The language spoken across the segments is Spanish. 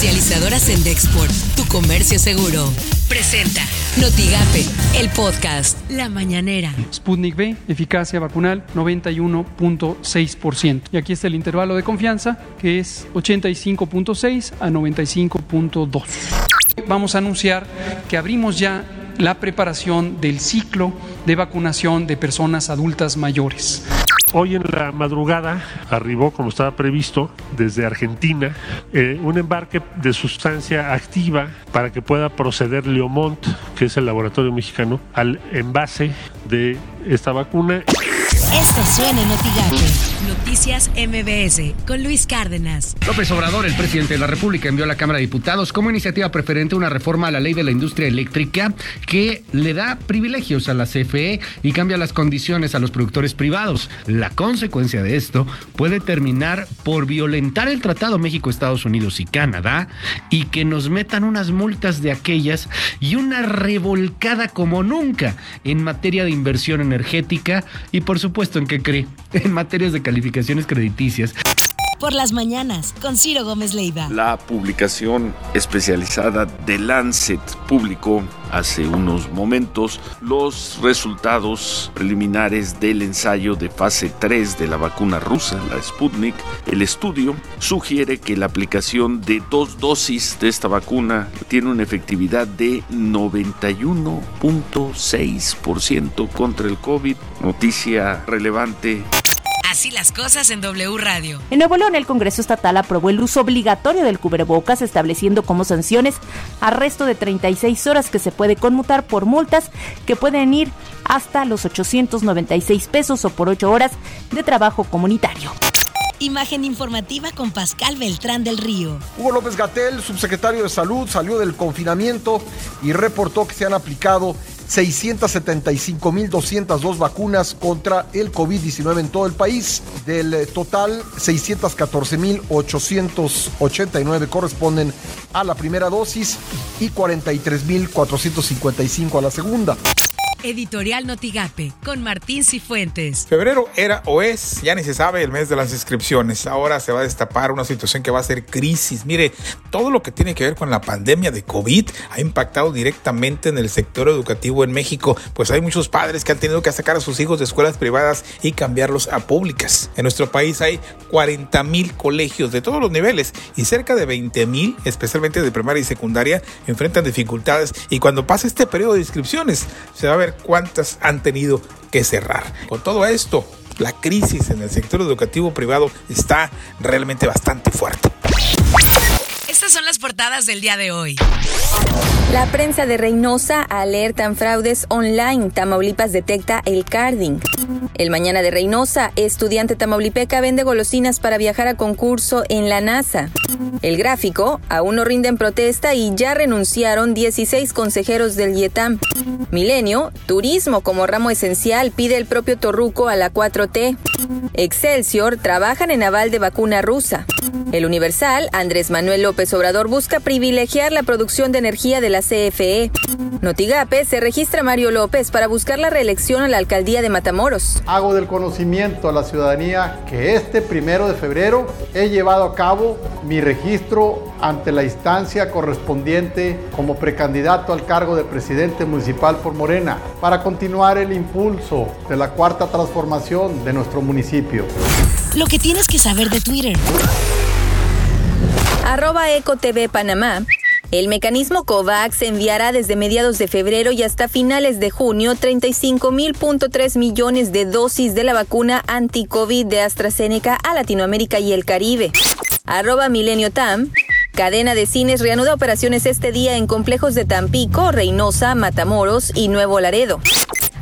Comercializadoras en Dexport, tu comercio seguro. Presenta Notigape, el podcast La Mañanera. Sputnik V, eficacia vacunal 91.6%. Y aquí está el intervalo de confianza, que es 85.6 a 95.2. Vamos a anunciar que abrimos ya la preparación del ciclo de vacunación de personas adultas mayores. Hoy en la madrugada arribó, como estaba previsto, desde Argentina, eh, un embarque de sustancia activa para que pueda proceder Leomont, que es el laboratorio mexicano, al envase de esta vacuna. Esto suena en Noticias MBS con Luis Cárdenas. López Obrador, el presidente de la República, envió a la Cámara de Diputados como iniciativa preferente una reforma a la ley de la industria eléctrica que le da privilegios a la CFE y cambia las condiciones a los productores privados. La consecuencia de esto puede terminar por violentar el Tratado México-Estados Unidos y Canadá y que nos metan unas multas de aquellas y una revolcada como nunca en materia de inversión energética y por supuesto en qué cree, en materias de calificaciones crediticias. Por las mañanas, con Ciro Gómez Leiva. La publicación especializada de Lancet publicó hace unos momentos los resultados preliminares del ensayo de fase 3 de la vacuna rusa, la Sputnik. El estudio sugiere que la aplicación de dos dosis de esta vacuna tiene una efectividad de 91.6% contra el COVID. Noticia relevante Así las cosas en W Radio. En Nuevo León, el Congreso Estatal aprobó el uso obligatorio del cubrebocas, estableciendo como sanciones arresto de 36 horas que se puede conmutar por multas que pueden ir hasta los 896 pesos o por 8 horas de trabajo comunitario. Imagen informativa con Pascal Beltrán del Río. Hugo López Gatel, subsecretario de Salud, salió del confinamiento y reportó que se han aplicado 675.202 vacunas contra el COVID-19 en todo el país. Del total, 614.889 corresponden a la primera dosis y 43.455 a la segunda. Editorial Notigape con Martín Cifuentes. Febrero era o es, ya ni se sabe, el mes de las inscripciones. Ahora se va a destapar una situación que va a ser crisis. Mire, todo lo que tiene que ver con la pandemia de COVID ha impactado directamente en el sector educativo en México, pues hay muchos padres que han tenido que sacar a sus hijos de escuelas privadas y cambiarlos a públicas. En nuestro país hay 40 mil colegios de todos los niveles y cerca de 20 mil, especialmente de primaria y secundaria, enfrentan dificultades y cuando pasa este periodo de inscripciones se va a ver cuántas han tenido que cerrar. Con todo esto, la crisis en el sector educativo privado está realmente bastante fuerte. Estas son las portadas del día de hoy. La prensa de Reynosa alertan fraudes online. Tamaulipas detecta el carding. El mañana de Reynosa, estudiante tamaulipeca vende golosinas para viajar a concurso en la NASA. El gráfico, aún no rinden protesta y ya renunciaron 16 consejeros del IETAM. Milenio, turismo como ramo esencial pide el propio Torruco a la 4T. Excelsior, trabajan en aval de vacuna rusa. El Universal, Andrés Manuel López Obrador busca privilegiar la producción de energía de la CFE. Notigape se registra Mario López para buscar la reelección a la alcaldía de Matamoros. Hago del conocimiento a la ciudadanía que este primero de febrero he llevado a cabo mi registro ante la instancia correspondiente como precandidato al cargo de presidente municipal por Morena para continuar el impulso de la cuarta transformación de nuestro municipio. Lo que tienes que saber de Twitter. Arroba EcoTV Panamá. El mecanismo COVAX enviará desde mediados de febrero y hasta finales de junio 35.3 millones de dosis de la vacuna anti-COVID de AstraZeneca a Latinoamérica y el Caribe. Arroba Milenio Tam. Cadena de cines reanuda operaciones este día en complejos de Tampico, Reynosa, Matamoros y Nuevo Laredo.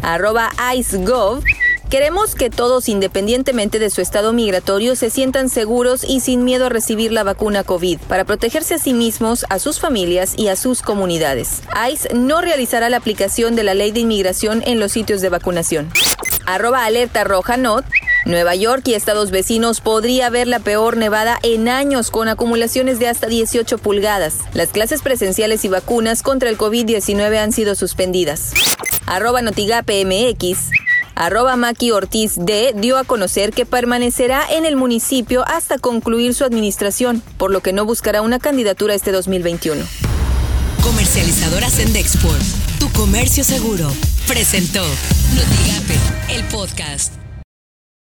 Arroba IceGov. Queremos que todos, independientemente de su estado migratorio, se sientan seguros y sin miedo a recibir la vacuna COVID para protegerse a sí mismos, a sus familias y a sus comunidades. ICE no realizará la aplicación de la ley de inmigración en los sitios de vacunación. Arroba alerta roja not. Nueva York y estados vecinos podría haber la peor nevada en años con acumulaciones de hasta 18 pulgadas. Las clases presenciales y vacunas contra el COVID-19 han sido suspendidas. Arroba MX. Arroba Maki Ortiz D dio a conocer que permanecerá en el municipio hasta concluir su administración, por lo que no buscará una candidatura este 2021. Comercializadora Sendexport, tu comercio seguro, presentó Notigape, el podcast.